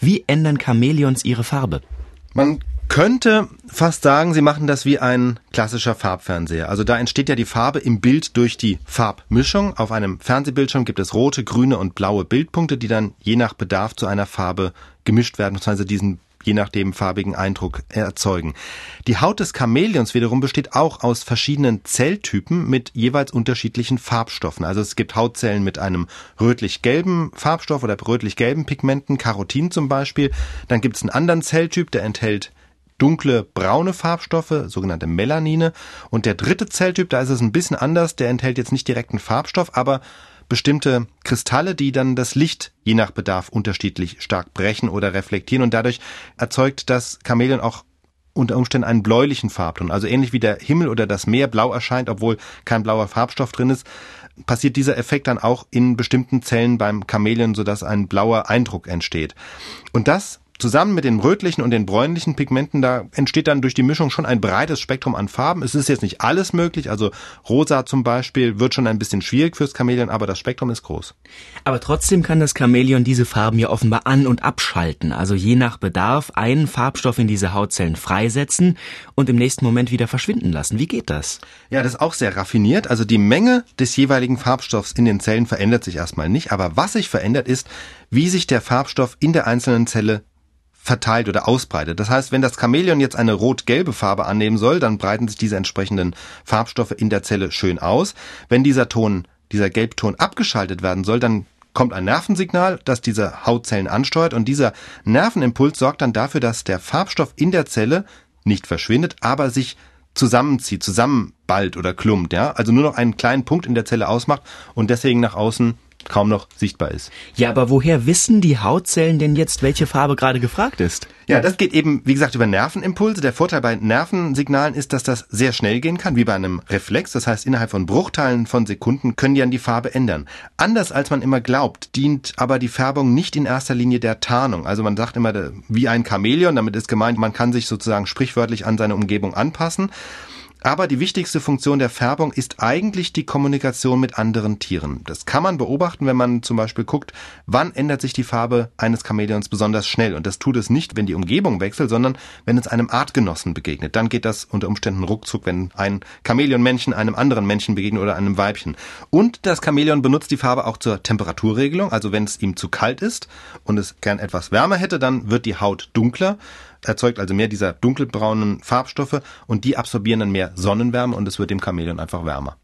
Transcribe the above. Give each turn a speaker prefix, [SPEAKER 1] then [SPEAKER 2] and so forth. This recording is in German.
[SPEAKER 1] Wie ändern Chamäleons ihre Farbe?
[SPEAKER 2] Man könnte fast sagen, sie machen das wie ein klassischer Farbfernseher. Also da entsteht ja die Farbe im Bild durch die Farbmischung. Auf einem Fernsehbildschirm gibt es rote, grüne und blaue Bildpunkte, die dann je nach Bedarf zu einer Farbe gemischt werden, beziehungsweise diesen je nachdem farbigen Eindruck erzeugen. Die Haut des Chamäleons wiederum besteht auch aus verschiedenen Zelltypen mit jeweils unterschiedlichen Farbstoffen. Also es gibt Hautzellen mit einem rötlich-gelben Farbstoff oder rötlich-gelben Pigmenten, Carotin zum Beispiel. Dann gibt es einen anderen Zelltyp, der enthält dunkle braune Farbstoffe, sogenannte Melanine. Und der dritte Zelltyp, da ist es ein bisschen anders, der enthält jetzt nicht direkt einen Farbstoff, aber bestimmte Kristalle, die dann das Licht je nach Bedarf unterschiedlich stark brechen oder reflektieren und dadurch erzeugt das Chamäleon auch unter Umständen einen bläulichen Farbton. Also ähnlich wie der Himmel oder das Meer blau erscheint, obwohl kein blauer Farbstoff drin ist, passiert dieser Effekt dann auch in bestimmten Zellen beim Chamäleon, sodass ein blauer Eindruck entsteht. Und das zusammen mit den rötlichen und den bräunlichen Pigmenten, da entsteht dann durch die Mischung schon ein breites Spektrum an Farben. Es ist jetzt nicht alles möglich, also rosa zum Beispiel wird schon ein bisschen schwierig fürs Chamäleon, aber das Spektrum ist groß.
[SPEAKER 1] Aber trotzdem kann das Chamäleon diese Farben ja offenbar an- und abschalten, also je nach Bedarf einen Farbstoff in diese Hautzellen freisetzen und im nächsten Moment wieder verschwinden lassen. Wie geht das?
[SPEAKER 2] Ja, das ist auch sehr raffiniert. Also die Menge des jeweiligen Farbstoffs in den Zellen verändert sich erstmal nicht, aber was sich verändert ist, wie sich der Farbstoff in der einzelnen Zelle verteilt oder ausbreitet. Das heißt, wenn das Chamäleon jetzt eine rot-gelbe Farbe annehmen soll, dann breiten sich diese entsprechenden Farbstoffe in der Zelle schön aus. Wenn dieser Ton, dieser Gelbton abgeschaltet werden soll, dann kommt ein Nervensignal, das diese Hautzellen ansteuert und dieser Nervenimpuls sorgt dann dafür, dass der Farbstoff in der Zelle nicht verschwindet, aber sich zusammenzieht, zusammenballt oder klumpt, ja, also nur noch einen kleinen Punkt in der Zelle ausmacht und deswegen nach außen kaum noch sichtbar ist.
[SPEAKER 1] Ja, aber woher wissen die Hautzellen denn jetzt, welche Farbe gerade gefragt ist?
[SPEAKER 2] Ja, das geht eben, wie gesagt, über Nervenimpulse. Der Vorteil bei Nervensignalen ist, dass das sehr schnell gehen kann, wie bei einem Reflex. Das heißt, innerhalb von Bruchteilen von Sekunden können die dann die Farbe ändern. Anders als man immer glaubt, dient aber die Färbung nicht in erster Linie der Tarnung. Also man sagt immer, wie ein Chamäleon, damit ist gemeint, man kann sich sozusagen sprichwörtlich an seine Umgebung anpassen. Aber die wichtigste Funktion der Färbung ist eigentlich die Kommunikation mit anderen Tieren. Das kann man beobachten, wenn man zum Beispiel guckt, wann ändert sich die Farbe eines Chamäleons besonders schnell. Und das tut es nicht, wenn die Umgebung wechselt, sondern wenn es einem Artgenossen begegnet. Dann geht das unter Umständen ruckzuck, wenn ein Chamäleonmännchen einem anderen Männchen begegnet oder einem Weibchen. Und das Chamäleon benutzt die Farbe auch zur Temperaturregelung. Also wenn es ihm zu kalt ist und es gern etwas wärmer hätte, dann wird die Haut dunkler erzeugt also mehr dieser dunkelbraunen Farbstoffe und die absorbieren dann mehr Sonnenwärme und es wird dem Chamäleon einfach wärmer.